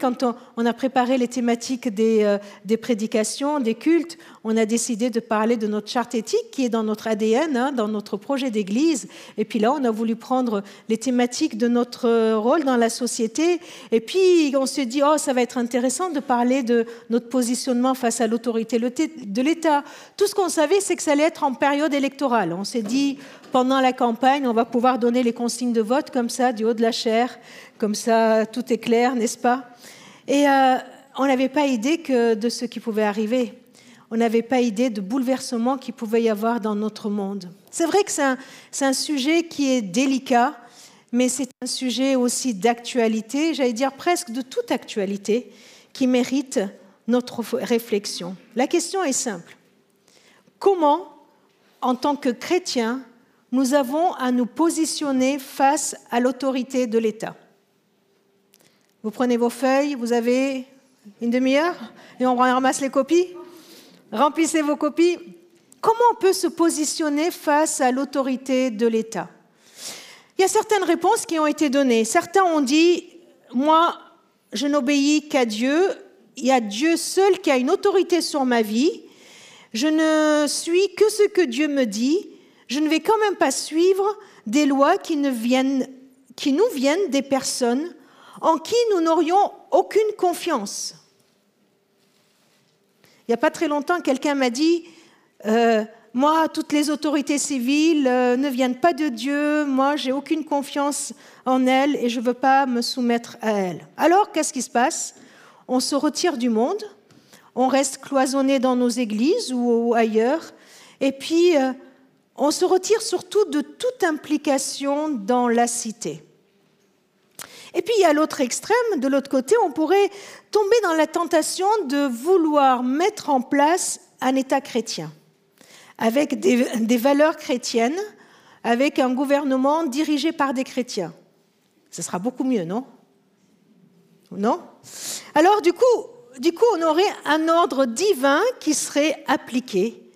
quand on, a préparé les thématiques euh, des, prédications, des cultes, on a décidé de parler de notre charte éthique qui est dans notre ADN, hein, dans notre projet d'église. Et puis là, on a voulu prendre les thématiques de notre rôle dans la société. Et puis, on s'est dit, oh, ça va être intéressant de parler de notre positionnement face à l'autorité de l'État. Tout ce qu'on savait, c'est que ça allait être en période électorale. On s'est dit, pendant la campagne, on va pouvoir donner les consignes de vote comme ça, du haut de la chair. Comme ça, tout est clair, n'est-ce pas? Et euh, on n'avait pas idée de ce qui pouvait arriver. On n'avait pas idée de bouleversement qu'il pouvait y avoir dans notre monde. C'est vrai que c'est un, sujet qui est délicat, mais c'est un sujet aussi d'actualité, j'allais dire presque de toute actualité, qui mérite notre réflexion. La question est simple. Comment, en tant que chrétiens, nous avons à nous positionner face à l'autorité de l'État vous prenez vos feuilles, vous avez une demi-heure et on ramasse les copies. Remplissez vos copies. Comment on peut se positionner face à l'autorité de l'État? Il y a certaines réponses qui ont été données. Certains ont dit, moi, je n'obéis qu'à Dieu. Il y a Dieu seul qui a une autorité sur ma vie. Je ne suis que ce que Dieu me dit. Je ne vais quand même pas suivre des lois qui, nous viennent des personnes en qui nous n'aurions aucune confiance. Il n'y a pas très longtemps, quelqu'un m'a dit, euh, moi, toutes les autorités civiles euh, ne viennent pas de Dieu, moi, j'ai aucune confiance en elles et je ne veux pas me soumettre à elles. Alors, qu'est-ce qui se passe? On se retire du monde, on reste cloisonné dans nos églises ou, ailleurs, et puis euh, on se retire surtout de toute implication dans la cité. Et puis a l'autre extrême, de l'autre côté, on pourrait tomber dans la tentation de vouloir mettre en place un État chrétien, avec des, valeurs chrétiennes, avec un gouvernement dirigé par des chrétiens. Ce sera beaucoup mieux, non? Non? Alors du coup, du coup, on aurait un ordre divin qui serait appliqué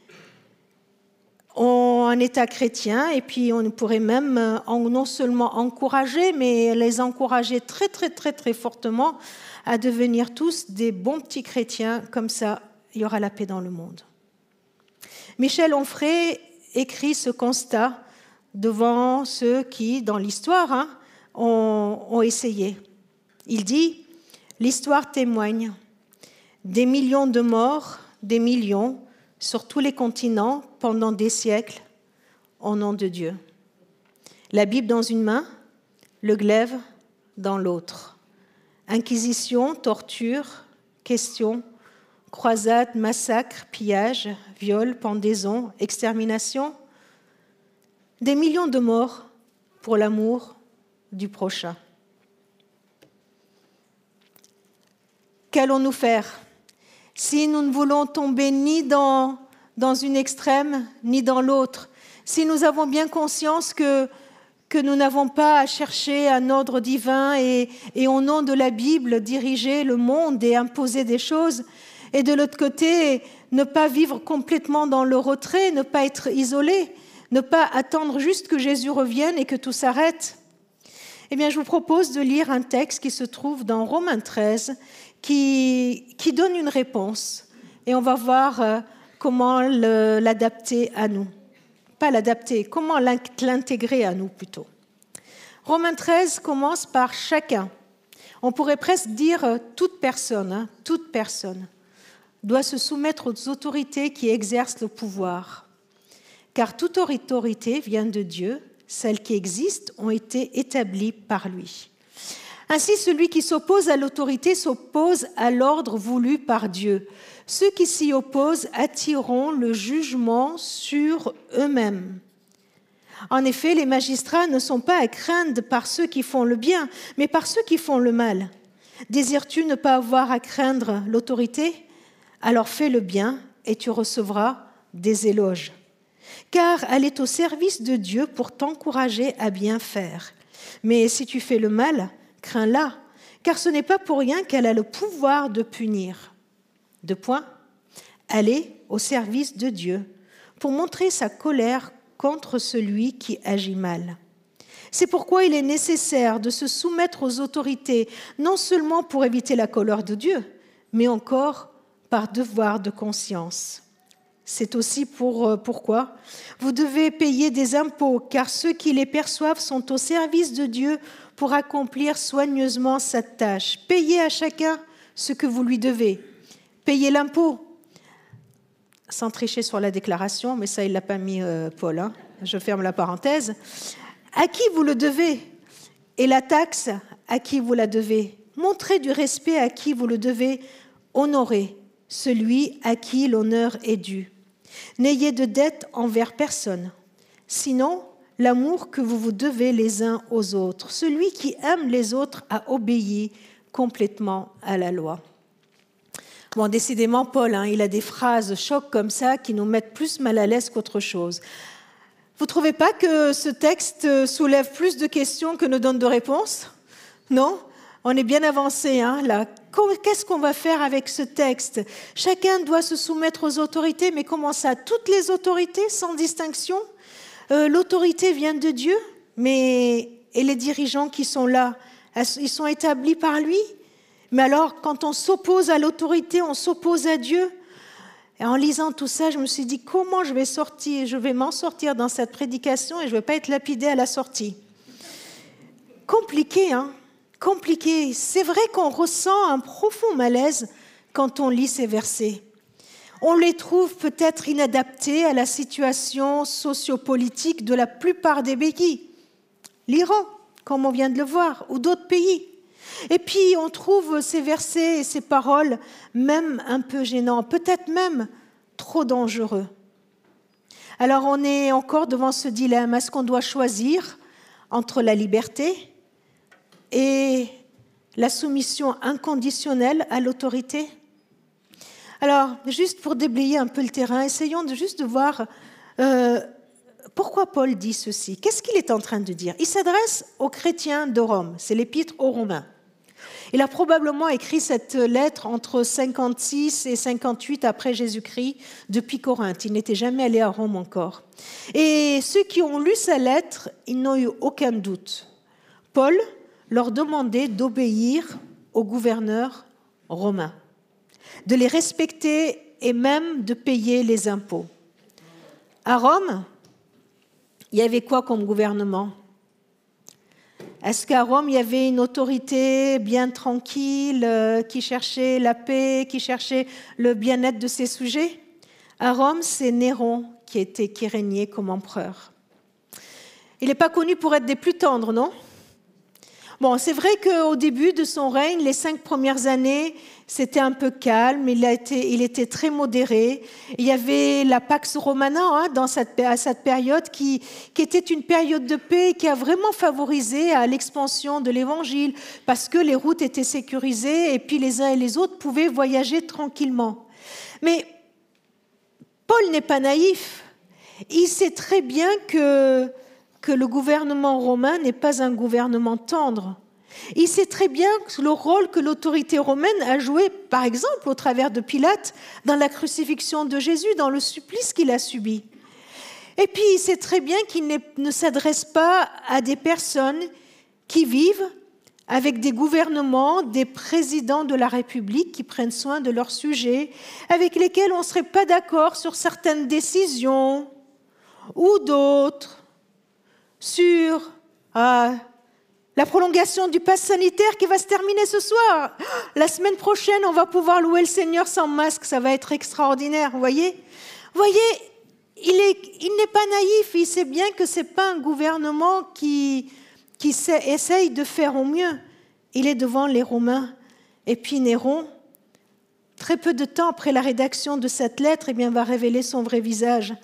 un État chrétien et puis on pourrait même euh, non seulement encourager, mais les encourager très très très très fortement à devenir tous des bons petits chrétiens, comme ça il y aura la paix dans le monde. Michel Onfray écrit ce constat devant ceux qui, dans l'histoire, hein, ont essayé. Il dit, l'histoire témoigne des millions de morts, des millions, sur tous les continents pendant des siècles au nom de Dieu. La Bible dans une main, le glaive dans l'autre. Inquisition, torture, questions, croisade, massacre, pillage, viol, pendaison, extermination. Des millions de morts pour l'amour du prochain. Qu'allons-nous faire? Si nous ne voulons tomber ni dans, dans une extrême ni dans l'autre, si nous avons bien conscience que, que nous n'avons pas à chercher un ordre divin et, et au nom de la Bible diriger le monde et imposer des choses, et de l'autre côté, ne pas vivre complètement dans le retrait, ne pas être isolé, ne pas attendre juste que Jésus revienne et que tout s'arrête. Eh bien, je vous propose de lire un texte qui se trouve dans Romains 13 qui, donne une réponse et on va voir euh, comment l'adapter à nous. Pas l'adapter, comment l'intégrer à nous plutôt. Romains 13 commence par chacun. On pourrait presque dire euh, toute personne, hein, toute personne doit se soumettre aux autorités qui exercent le pouvoir. Car toute autorité vient de Dieu, celles qui existent ont été établies par lui. Ainsi, celui qui s'oppose à l'autorité s'oppose à l'ordre voulu par Dieu. Ceux qui s'y opposent attireront le jugement sur eux-mêmes. En effet, les magistrats ne sont pas à craindre par ceux qui font le bien, mais par ceux qui font le mal. Désires-tu ne pas avoir à craindre l'autorité? Alors fais le bien et tu recevras des éloges. Car elle est au service de Dieu pour t'encourager à bien faire. Mais si tu fais le mal, crains-la, car ce n'est pas pour rien qu'elle a le pouvoir de punir. De point, elle est au service de Dieu pour montrer sa colère contre celui qui agit mal. C'est pourquoi il est nécessaire de se soumettre aux autorités, non seulement pour éviter la colère de Dieu, mais encore par devoir de conscience. C'est aussi pour, euh, pourquoi? Vous devez payer des impôts, car ceux qui les perçoivent sont au service de Dieu pour accomplir soigneusement cette tâche. Payez à chacun ce que vous lui devez. Payez l'impôt, sans tricher sur la déclaration, mais ça, il l'a pas mis, euh, Paul. Hein. Je ferme la parenthèse. À qui vous le devez? Et la taxe, à qui vous la devez? Montrez du respect à qui vous le devez. Honorez celui à qui l'honneur est dû. N'ayez de dette envers personne. Sinon, l'amour que vous vous devez les uns aux autres. Celui qui aime les autres a obéi complètement à la loi. Bon, décidément, Paul, hein, il a des phrases chocs comme ça qui nous mettent plus mal à l'aise qu'autre chose. Vous ne trouvez pas que ce texte soulève plus de questions que ne donne de réponses? Non? On est bien avancé hein, là. Qu'est-ce qu'on va faire avec ce texte? Chacun doit se soumettre aux autorités, mais comment ça? Toutes les autorités sans distinction? Euh, L'autorité vient de Dieu, mais et les dirigeants qui sont là, ils sont établis par lui? Mais alors, quand on s'oppose à l'autorité, on s'oppose à Dieu. Et en lisant tout ça, je me suis dit comment je vais sortir, je vais m'en sortir dans cette prédication et je ne vais pas être lapidé à la sortie? Compliqué, hein? Compliqué. C'est vrai qu'on ressent un profond malaise quand on lit ces versets. On les trouve peut-être inadaptés à la situation sociopolitique de la plupart des pays. L'Iran, comme on vient de le voir, ou d'autres pays. Et puis on trouve ces versets et ces paroles même un peu gênants, peut-être même trop dangereux. Alors on est encore devant ce dilemme. Est-ce qu'on doit choisir entre la liberté et la soumission inconditionnelle à l'autorité Alors, juste pour déblayer un peu le terrain, essayons de juste de voir euh, pourquoi Paul dit ceci. Qu'est-ce qu'il est en train de dire? Il s'adresse aux chrétiens de Rome, c'est l'épître aux Romains. Il a probablement écrit cette lettre entre 56 et 58 après Jésus-Christ depuis Corinthe. Il n'était jamais allé à Rome encore. Et ceux qui ont lu sa lettre, ils n'ont eu aucun doute. Paul leur demandait d'obéir au gouverneur romain, de les respecter et même de payer les impôts. À Rome, il y avait quoi comme gouvernement? Est-ce qu'à Rome, il y avait une autorité bien tranquille euh, qui cherchait la paix, qui cherchait le bien-être de ses sujets? À Rome, c'est Néron qui, était, qui régnait comme empereur. Il n'est pas connu pour être des plus tendres, non? Bon, c'est vrai qu'au début de son règne, les cinq premières années, c'était un peu calme, il, a été, il était très modéré. Il y avait la Pax Romana hein, dans cette, à cette période qui, était une période de paix qui a vraiment favorisé à l'expansion de l'Évangile parce que les routes étaient sécurisées et puis les uns et les autres pouvaient voyager tranquillement. Mais Paul n'est pas naïf. Il sait très bien que que le gouvernement romain n'est pas un gouvernement tendre. Il sait très bien le rôle que l'autorité romaine a joué, par exemple, au travers de Pilate, dans la crucifixion de Jésus, dans le supplice qu'il a subi. Et puis, il sait très bien qu'il ne s'adresse pas à des personnes qui vivent avec des gouvernements, des présidents de la République qui prennent soin de leurs sujets, avec lesquels on ne serait pas d'accord sur certaines décisions ou d'autres sur euh, la prolongation du pass sanitaire qui va se terminer ce soir. La semaine prochaine, on va pouvoir louer le Seigneur sans masque. Ça va être extraordinaire, vous voyez? Voyez, il, n'est pas naïf. Il sait bien que ce n'est pas un gouvernement qui, qui essaye de faire au mieux. Il est devant les Romains. Et puis Néron, très peu de temps après la rédaction de cette lettre, eh bien, va révéler son vrai visage.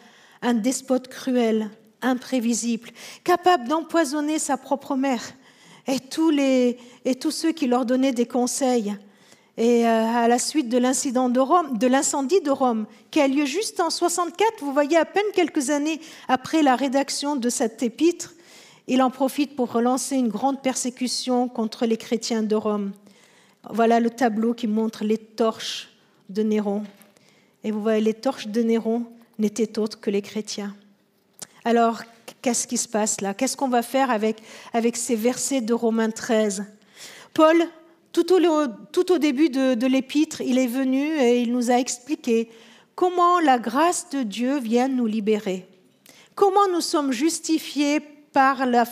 Un despote cruel, imprévisible, capable d'empoisonner sa propre mère et tous, les, et tous ceux qui leur donnaient des conseils. Et euh, à la suite de l'incident de Rome, de l'incendie de Rome, qui a lieu juste en 64, vous voyez à peine quelques années après la rédaction de cette épître, il en profite pour relancer une grande persécution contre les chrétiens de Rome. Voilà le tableau qui montre les torches de Néron. Et vous voyez, les torches de Néron n'étaient autres que les chrétiens. Alors, qu'est-ce qui se passe là? Qu'est-ce qu'on va faire avec, avec ces versets de Romains 13 Paul, tout au, tout au début de, l'épître, il est venu et il nous a expliqué comment la grâce de Dieu vient nous libérer, comment nous sommes justifiés par, la,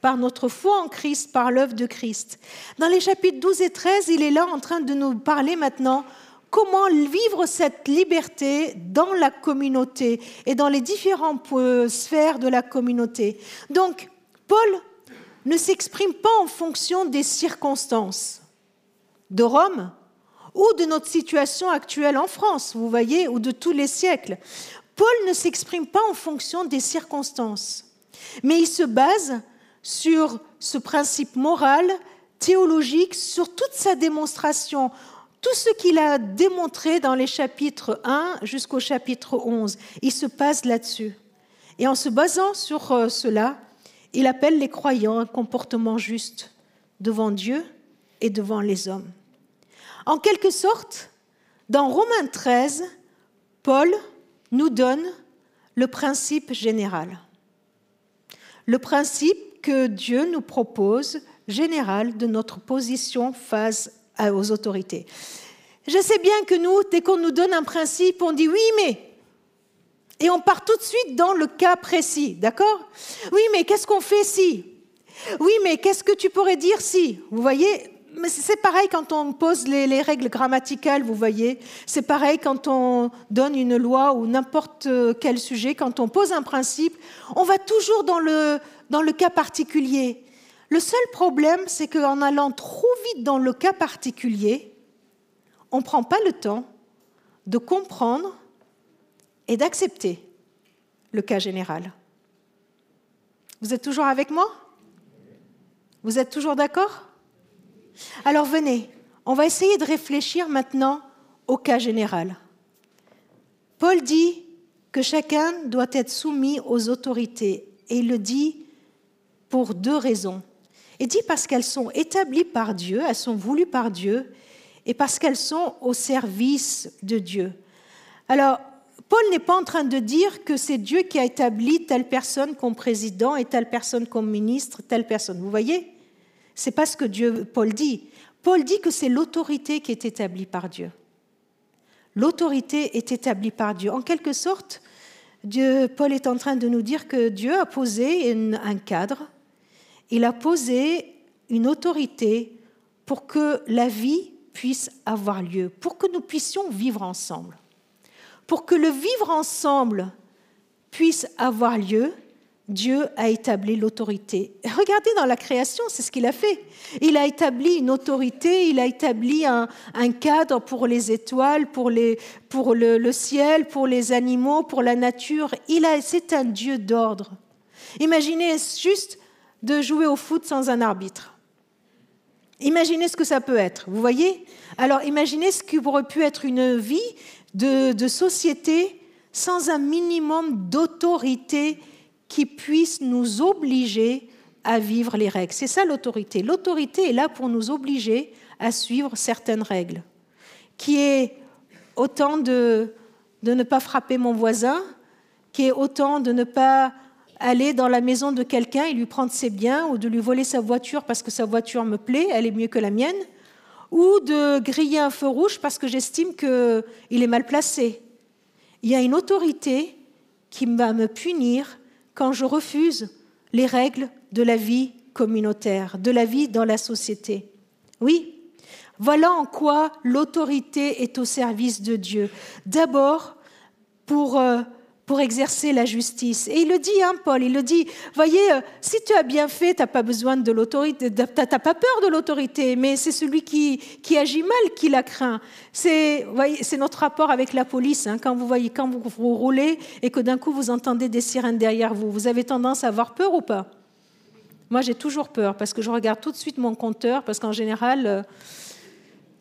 par, notre foi en Christ, par l'œuvre de Christ. Dans les chapitres 12 et 13, il est là en train de nous parler maintenant comment vivre cette liberté dans la communauté et dans les différentes sphères de la communauté. Donc, Paul ne s'exprime pas en fonction des circonstances de Rome ou de notre situation actuelle en France, vous voyez, ou de tous les siècles. Paul ne s'exprime pas en fonction des circonstances, mais il se base sur ce principe moral, théologique, sur toute sa démonstration tout ce qu'il a démontré dans les chapitres 1 jusqu'au chapitre 11, il se base là-dessus. Et en se basant sur euh, cela, il appelle les croyants un comportement juste devant Dieu et devant les hommes. En quelque sorte, dans Romains 13, Paul nous donne le principe général. Le principe que Dieu nous propose, général, de notre position face aux autorités. Je sais bien que nous, dès qu'on nous donne un principe, on dit oui, mais. Et on part tout de suite dans le cas précis, d'accord? Oui, mais qu'est-ce qu'on fait si? Oui, mais qu'est-ce que tu pourrais dire si? Vous voyez c'est pareil quand on pose les, les règles grammaticales, vous voyez. C'est pareil quand on donne une loi ou n'importe quel sujet. Quand on pose un principe, on va toujours dans le, dans le cas particulier. Le seul problème, c'est qu'en allant trop vite dans le cas particulier, on ne prend pas le temps de comprendre et d'accepter le cas général. Vous êtes toujours avec moi? Vous êtes toujours d'accord? Alors venez, on va essayer de réfléchir maintenant au cas général. Paul dit que chacun doit être soumis aux autorités et il le dit pour deux raisons. Et dit parce qu'elles sont établies par Dieu, elles sont voulues par Dieu, et parce qu'elles sont au service de Dieu. Alors, Paul n'est pas en train de dire que c'est Dieu qui a établi telle personne comme président et telle personne comme ministre, telle personne. Vous voyez C'est pas ce que Dieu, Paul dit. Paul dit que c'est l'autorité qui est établie par Dieu. L'autorité est établie par Dieu. En quelque sorte, Dieu, Paul est en train de nous dire que Dieu a posé un cadre il a posé une autorité pour que la vie puisse avoir lieu, pour que nous puissions vivre ensemble. Pour que le vivre ensemble puisse avoir lieu, Dieu a établi l'autorité. Regardez dans la création, c'est ce qu'il a fait. Il a établi une autorité, il a établi un, cadre pour les étoiles, pour, le, ciel, pour les animaux, pour la nature. Il a, c'est un Dieu d'ordre. Imaginez juste de jouer au foot sans un arbitre. Imaginez ce que ça peut être, vous voyez? Alors imaginez ce qui aurait pu être une vie de, société sans un minimum d'autorité qui puisse nous obliger à vivre les règles. C'est ça l'autorité. L'autorité est là pour nous obliger à suivre certaines règles, qui est autant de, de ne pas frapper mon voisin, qui est autant de ne pas aller dans la maison de quelqu'un et lui prendre ses biens, ou de lui voler sa voiture parce que sa voiture me plaît, elle est mieux que la mienne, ou de griller un feu rouge parce que j'estime qu'il est mal placé. Il y a une autorité qui va me punir quand je refuse les règles de la vie communautaire, de la vie dans la société. Oui, voilà en quoi l'autorité est au service de Dieu. D'abord, pour euh, pour exercer la justice. Et il le dit, hein, Paul, il le dit, voyez, euh, si tu as bien fait, tu n'as pas besoin de l'autorité, tu pas peur de l'autorité, mais c'est celui qui, qui agit mal qui la craint. C'est notre rapport avec la police. Hein, quand vous voyez, quand vous, vous roulez et que d'un coup vous entendez des sirènes derrière vous, vous avez tendance à avoir peur ou pas? Moi, j'ai toujours peur parce que je regarde tout de suite mon compteur, parce qu'en général... Euh,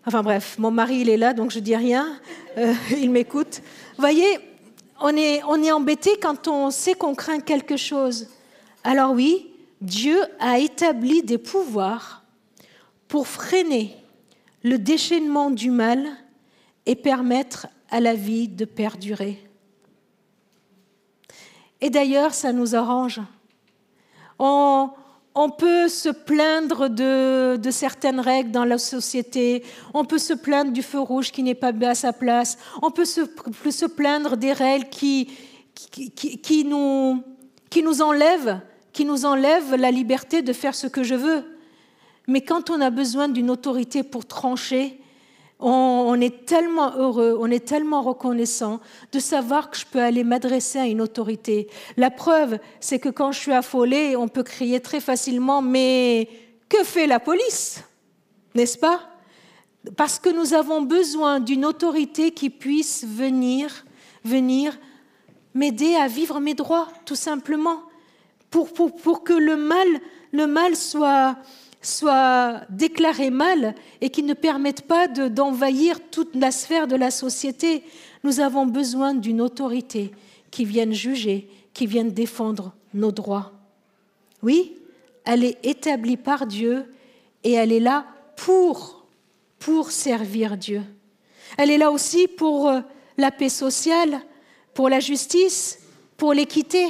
enfin bref, mon mari, il est là, donc je dis rien. Euh, il m'écoute. Voyez, on est, on est embêté quand on sait qu'on craint quelque chose. Alors oui, Dieu a établi des pouvoirs pour freiner le déchaînement du mal et permettre à la vie de perdurer. Et d'ailleurs, ça nous arrange on peut se plaindre de, certaines règles dans la société, on peut se plaindre du feu rouge qui n'est pas à sa place, on peut se, se plaindre des règles qui, qui, nous, qui nous enlèvent, qui nous enlèvent la liberté de faire ce que je veux. Mais quand on a besoin d'une autorité pour trancher, on, est tellement heureux, on est tellement reconnaissant de savoir que je peux aller m'adresser à une autorité. La preuve, c'est que quand je suis affolée, on peut crier très facilement, mais que fait la police? N'est-ce pas? Parce que nous avons besoin d'une autorité qui puisse venir, venir m'aider à vivre mes droits, tout simplement, pour, pour, pour que le mal, le mal soit, soit déclarés mal et qui ne permettent pas d'envahir toute la sphère de la société. Nous avons besoin d'une autorité qui vienne juger, qui vienne défendre nos droits. Oui, elle est établie par Dieu et elle est là pour, pour servir Dieu. Elle est là aussi pour euh, la paix sociale, pour la justice, pour l'équité.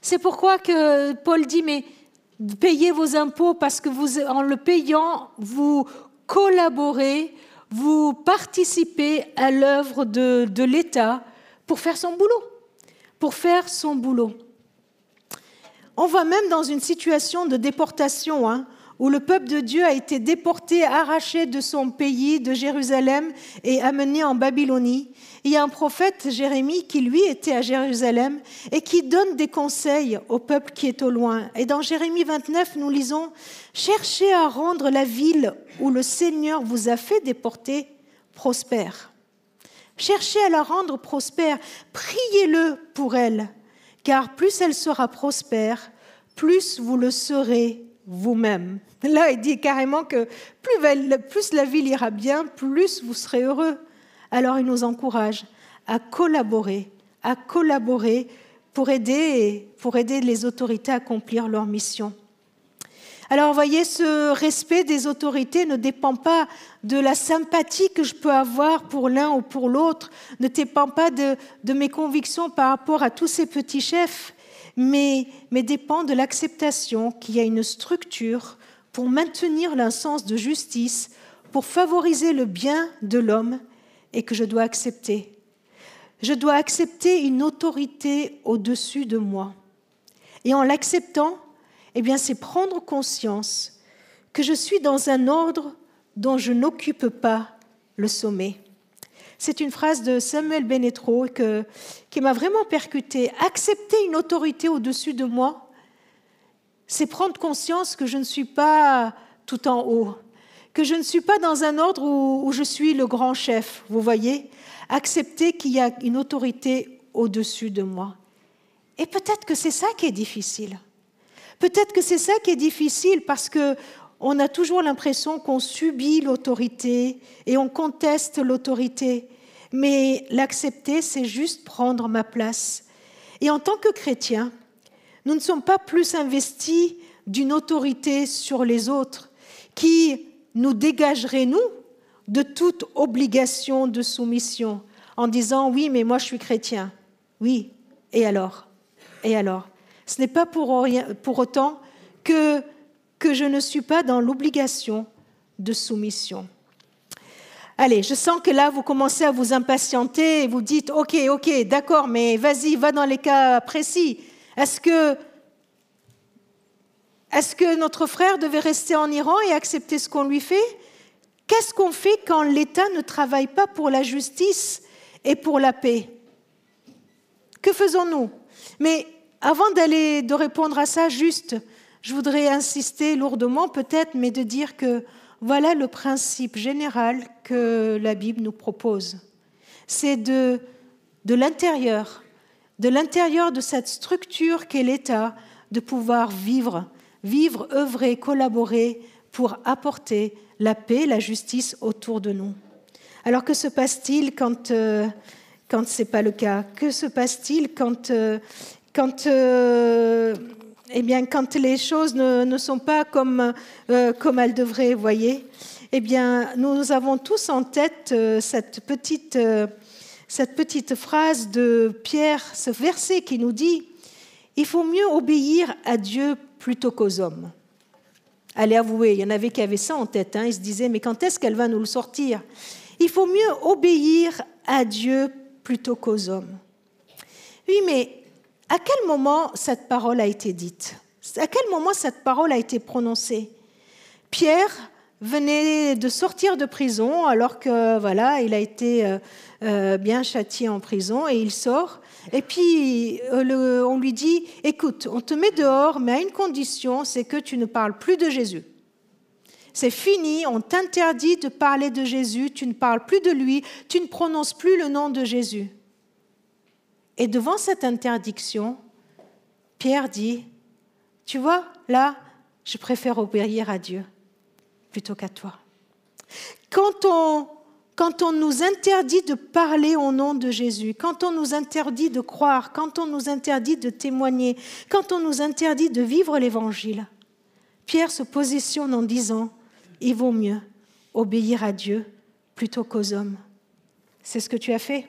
C'est pourquoi que Paul dit, mais payez vos impôts parce que vous, en le payant, vous collaborez, vous participez à l'œuvre de, l'État pour faire son boulot, pour faire son boulot. On va même dans une situation de déportation, hein, où le peuple de Dieu a été déporté, arraché de son pays, de Jérusalem, et amené en Babylonie il y a un prophète, Jérémie, qui lui était à Jérusalem et qui donne des conseils au peuple qui est au loin. Et dans Jérémie 29, nous lisons, Cherchez à rendre la ville où le Seigneur vous a fait déporter prospère. Cherchez à la rendre prospère, priez-le pour elle, car plus elle sera prospère, plus vous le serez vous-même. Là, il dit carrément que plus, la ville ira bien, plus vous serez heureux alors il nous encourage à collaborer, à collaborer pour aider, pour aider les autorités à accomplir leur mission. Alors, voyez, ce respect des autorités ne dépend pas de la sympathie que je peux avoir pour l'un ou pour l'autre, ne dépend pas de, mes convictions par rapport à tous ces petits chefs, mais, dépend de l'acceptation qu'il y a une structure pour maintenir un sens de justice, pour favoriser le bien de l'homme et que je dois accepter. Je dois accepter une autorité au-dessus de moi. Et en l'acceptant, eh bien, c'est prendre conscience que je suis dans un ordre dont je n'occupe pas le sommet. C'est une phrase de Samuel Benetro qui m'a vraiment percuté. Accepter une autorité au-dessus de moi, c'est prendre conscience que je ne suis pas tout en haut, que je ne suis pas dans un ordre où, je suis le grand chef, vous voyez, accepter qu'il y a une autorité au-dessus de moi. Et peut-être que c'est ça qui est difficile. Peut-être que c'est ça qui est difficile parce que on a toujours l'impression qu'on subit l'autorité et on conteste l'autorité. Mais l'accepter, c'est juste prendre ma place. Et en tant que chrétiens, nous ne sommes pas plus investis d'une autorité sur les autres qui nous dégagerait-nous de toute obligation de soumission en disant oui, mais moi je suis chrétien. Oui, et alors? Et alors? Ce n'est pas pour, pour autant que, que je ne suis pas dans l'obligation de soumission. Allez, je sens que là, vous commencez à vous impatienter et vous dites, OK, OK, d'accord, mais vas-y, va dans les cas précis. Est-ce que notre frère devait rester en Iran et accepter ce qu'on lui fait? Qu'est-ce qu'on fait quand l'État ne travaille pas pour la justice et pour la paix? Que faisons-nous? Mais avant d'aller de répondre à ça, juste, je voudrais insister lourdement peut-être, mais de dire que voilà le principe général que la Bible nous propose. C'est de, l'intérieur, de l'intérieur de cette structure qu'est l'État, de pouvoir vivre vivre, œuvrer, collaborer pour apporter la paix, la justice autour de nous. Alors que se passe-t-il quand, euh, ce n'est pas le cas? Que se passe-t-il quand, euh, euh, eh bien, quand les choses ne, sont pas comme, comme elles devraient, voyez Eh bien, nous avons tous en tête cette petite, cette petite phrase de Pierre, ce verset qui nous dit, il faut mieux obéir à Dieu plutôt qu'aux hommes. Allez avouer, il y en avait qui avaient ça en tête. Hein. Ils se disaient, mais quand est-ce qu'elle va nous le sortir? Il faut mieux obéir à Dieu plutôt qu'aux hommes. Oui, mais à quel moment cette parole a été dite? À quel moment cette parole a été prononcée? Pierre venait de sortir de prison alors que voilà, il a été euh, euh, bien châtié en prison et il sort. Et puis euh, on lui dit "Écoute, on te met dehors, mais à une condition, c'est que tu ne parles plus de Jésus." C'est fini, on t'interdit de parler de Jésus, tu ne parles plus de lui, tu ne prononces plus le nom de Jésus. Et devant cette interdiction, Pierre dit, tu vois, là, je préfère obéir à Dieu plutôt qu'à toi. Quand on, quand on nous interdit de parler au nom de Jésus, quand on nous interdit de croire, quand on nous interdit de témoigner, quand on nous interdit de vivre l'Évangile, Pierre se positionne en disant, il vaut mieux obéir à Dieu plutôt qu'aux hommes. C'est ce que tu as fait?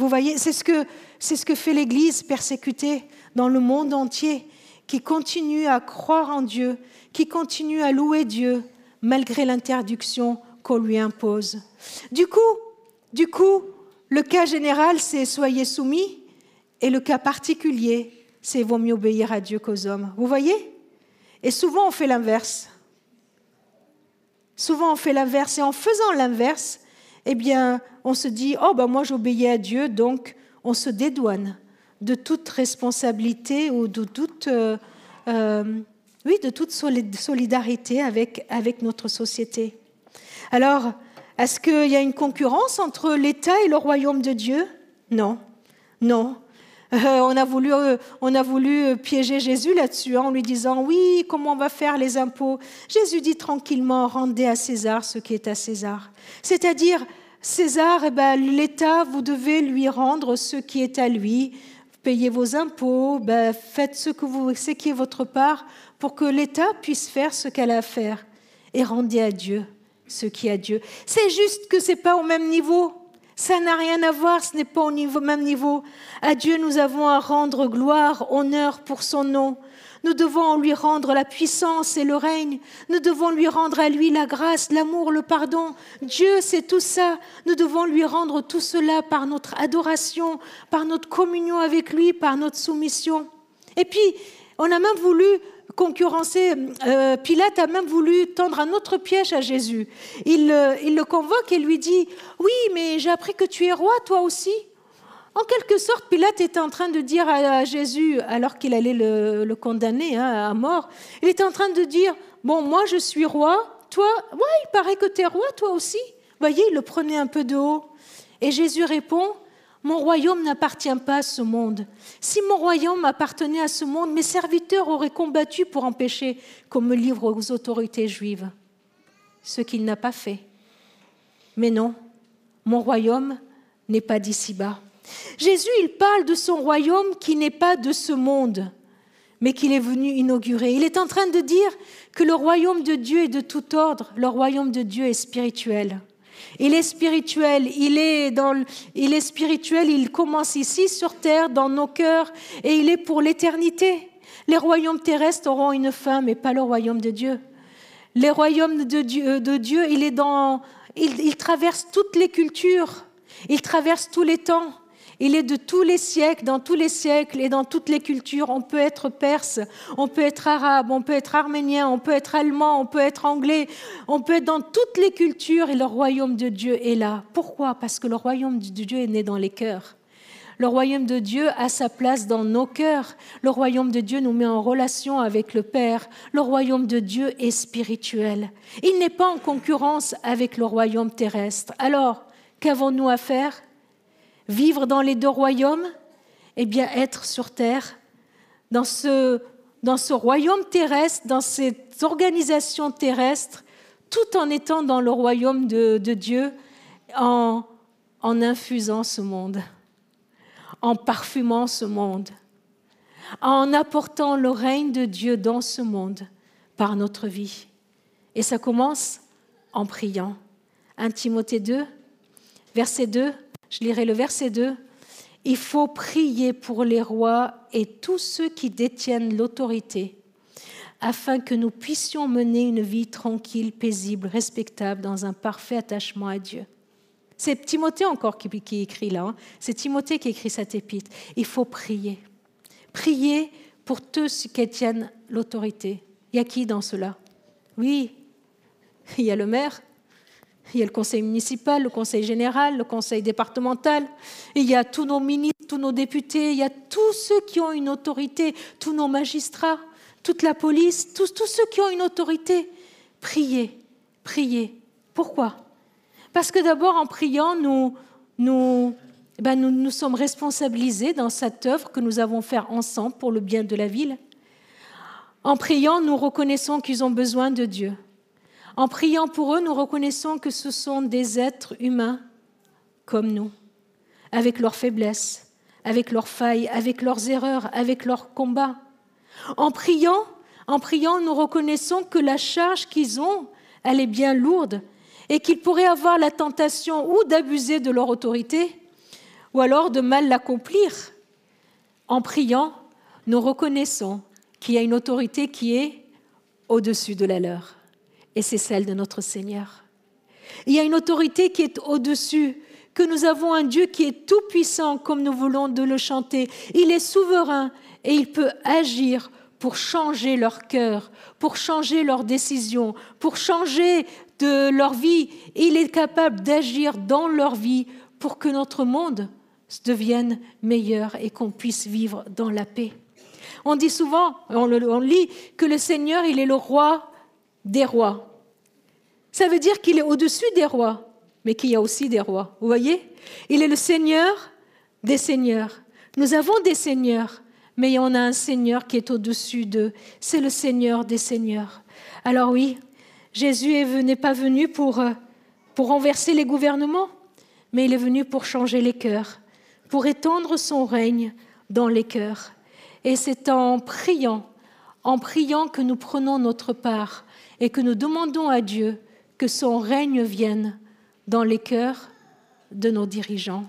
Vous voyez, c'est ce que, c'est ce que fait l'Église persécutée dans le monde entier, qui continue à croire en Dieu, qui continue à louer Dieu malgré l'interdiction qu'on lui impose. Du coup, du coup, le cas général, c'est soyez soumis, et le cas particulier, c'est vaut mieux obéir à Dieu qu'aux hommes. Vous voyez? Et souvent, on fait l'inverse. Souvent, on fait l'inverse. Et en faisant l'inverse, eh bien, on se dit, oh, ben moi, j'obéis à Dieu, donc on se dédouane de toute responsabilité ou de toute, euh, euh, oui, de toute solidarité avec, avec notre société. Alors, est-ce qu'il y a une concurrence entre l'État et le royaume de Dieu? Non, non. Euh, on, a voulu, euh, on a voulu piéger Jésus là-dessus hein, en lui disant oui, comment on va faire les impôts? Jésus dit tranquillement rendez à César ce qui est à César. C'est-à-dire, César, eh ben, l'État, vous devez lui rendre ce qui est à lui. Payez vos impôts, ben, faites ce, que vous, ce qui est votre part pour que l'État puisse faire ce qu'elle a à faire. Et rendez à Dieu ce qui est à Dieu. C'est juste que ce n'est pas au même niveau. Ça n'a rien à voir, ce n'est pas au même niveau. À Dieu, nous avons à rendre gloire, honneur pour son nom. Nous devons lui rendre la puissance et le règne. Nous devons lui rendre à lui la grâce, l'amour, le pardon. Dieu, c'est tout ça. Nous devons lui rendre tout cela par notre adoration, par notre communion avec lui, par notre soumission. Et puis, on a même voulu concurrencer, euh, Pilate a même voulu tendre un autre piège à Jésus. Il, le convoque et lui dit, oui, mais j'ai appris que tu es roi, toi aussi. En quelque sorte, Pilate était en train de dire à Jésus, alors qu'il allait le, condamner hein, à mort, il était en train de dire, bon, moi je suis roi, toi, ouais, il paraît que tu es roi, toi aussi. Vous voyez, il le prenait un peu de haut. Et Jésus répond, mon royaume n'appartient pas à ce monde. Si mon royaume appartenait à ce monde, mes serviteurs auraient combattu pour empêcher qu'on me livre aux autorités juives. Ce qu'il n'a pas fait. Mais non, mon royaume n'est pas d'ici-bas. Jésus, il parle de son royaume qui n'est pas de ce monde, mais qu'il est venu inaugurer. Il est en train de dire que le royaume de Dieu est de tout ordre, le royaume de Dieu est spirituel. Il est spirituel, il est, dans, il est spirituel, il commence ici sur terre, dans nos cœurs, et il est pour l'éternité. Les royaumes terrestres auront une fin, mais pas le royaume de Dieu. Les royaumes de Dieu, de Dieu il est dans, il traverse toutes les cultures, il traverse tous les temps. Il est de tous les siècles, dans tous les siècles et dans toutes les cultures. On peut être perse, on peut être arabe, on peut être arménien, on peut être allemand, on peut être anglais, on peut être dans toutes les cultures et le royaume de Dieu est là. Pourquoi? Parce que le royaume de Dieu est né dans les cœurs. Le royaume de Dieu a sa place dans nos cœurs. Le royaume de Dieu nous met en relation avec le Père. Le royaume de Dieu est spirituel. Il n'est pas en concurrence avec le royaume terrestre. Alors, qu'avons-nous à faire? Vivre dans les deux royaumes Eh bien, être sur terre, dans ce, dans ce royaume terrestre, dans cette organisation terrestre, tout en étant dans le royaume de, Dieu, en, en infusant ce monde, en parfumant ce monde, en apportant le règne de Dieu dans ce monde par notre vie. Et ça commence en priant. 1 Timothée 2, verset 2. Je lirai le verset 2. Il faut prier pour les rois et tous ceux qui détiennent l'autorité, afin que nous puissions mener une vie tranquille, paisible, respectable, dans un parfait attachement à Dieu. C'est Timothée encore qui, écrit là. Hein. C'est Timothée qui écrit cette épître. Il faut prier. Prier pour tous qui tiennent l'autorité. Il y a qui dans cela? Oui, il y a le maire, il y a le conseil municipal, le conseil général, le conseil départemental, il y a tous nos ministres, tous nos députés, il y a tous ceux qui ont une autorité, tous nos magistrats, toute la police, tous, ceux qui ont une autorité. Priez, priez. Pourquoi? Parce que d'abord, en priant, nous, nous, ben nous, nous sommes responsabilisés dans cette œuvre que nous avons faite ensemble pour le bien de la ville. En priant, nous reconnaissons qu'ils ont besoin de Dieu. En priant pour eux, nous reconnaissons que ce sont des êtres humains comme nous, avec leurs faiblesses, avec leurs failles, avec leurs erreurs, avec leurs combats. En priant, en priant, nous reconnaissons que la charge qu'ils ont, elle est bien lourde et qu'ils pourraient avoir la tentation ou d'abuser de leur autorité ou alors de mal l'accomplir. En priant, nous reconnaissons qu'il y a une autorité qui est au-dessus de la leur et c'est celle de notre Seigneur. Il y a une autorité qui est au-dessus, que nous avons un Dieu qui est tout-puissant, comme nous voulons de le chanter. Il est souverain et il peut agir pour changer leur cœur, pour changer leurs décisions, pour changer de leur vie. Il est capable d'agir dans leur vie pour que notre monde devienne meilleur et qu'on puisse vivre dans la paix. On dit souvent, on, lit que le Seigneur, il est le roi des rois. Ça veut dire qu'il est au-dessus des rois, mais qu'il y a aussi des rois. Vous voyez? Il est le Seigneur des seigneurs. Nous avons des seigneurs, mais on a un Seigneur qui est au-dessus d'eux. C'est le Seigneur des seigneurs. Alors oui, Jésus n'est pas venu pour, euh, pour renverser les gouvernements, mais il est venu pour changer les cœurs, pour étendre son règne dans les cœurs. Et c'est en priant, en priant que nous prenons notre part et que nous demandons à Dieu que son règne vienne dans les cœurs de nos dirigeants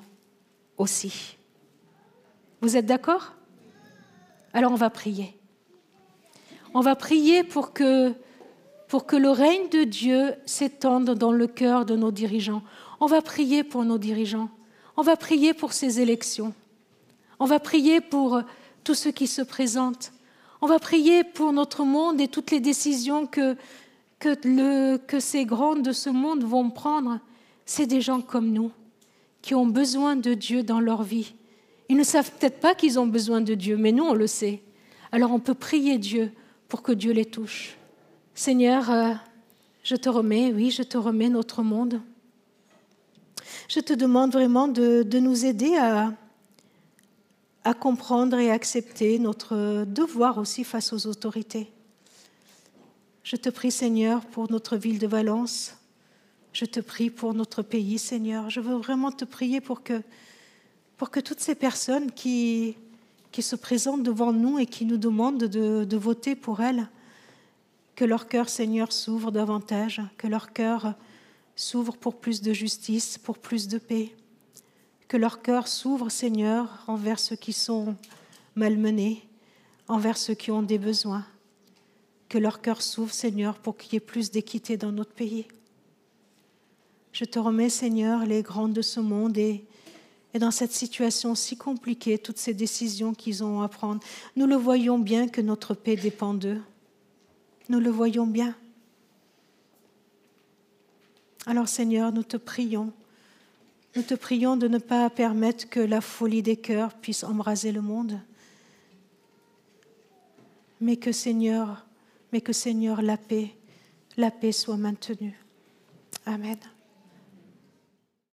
aussi. Vous êtes d'accord? Alors on va prier. On va prier pour que, le règne de Dieu s'étende dans le cœur de nos dirigeants. On va prier pour nos dirigeants. On va prier pour ces élections. On va prier pour tous ceux qui se présentent. On va prier pour notre monde et toutes les décisions que, que, le, que ces grands de ce monde vont prendre, c'est des gens comme nous, qui ont besoin de Dieu dans leur vie. Ils ne savent peut-être pas qu'ils ont besoin de Dieu, mais nous, on le sait. Alors on peut prier Dieu pour que Dieu les touche. Seigneur, euh, je te remets, oui, je te remets notre monde. Je te demande vraiment de, de nous aider à, à comprendre et accepter notre devoir aussi face aux autorités. Je te prie, Seigneur, pour notre ville de Valence. Je te prie pour notre pays, Seigneur. Je veux vraiment te prier pour que, pour que toutes ces personnes qui, qui se présentent devant nous et qui nous demandent de, de voter pour elles, que leur cœur, Seigneur, s'ouvre davantage, que leur cœur s'ouvre pour plus de justice, pour plus de paix, que leur cœur s'ouvre, Seigneur, envers ceux qui sont malmenés, envers ceux qui ont des besoins que leur cœur s'ouvre, Seigneur, pour qu'il y ait plus d'équité dans notre pays. Je te remets, Seigneur, les grands de ce monde et, et dans cette situation si compliquée, toutes ces décisions qu'ils ont à prendre. Nous le voyons bien que notre paix dépend d'eux. Nous le voyons bien. Alors Seigneur, nous te prions. Nous te prions de ne pas permettre que la folie des cœurs puisse embraser le monde, mais que Seigneur, mais que Seigneur, la paix, la paix soit maintenue. Amen.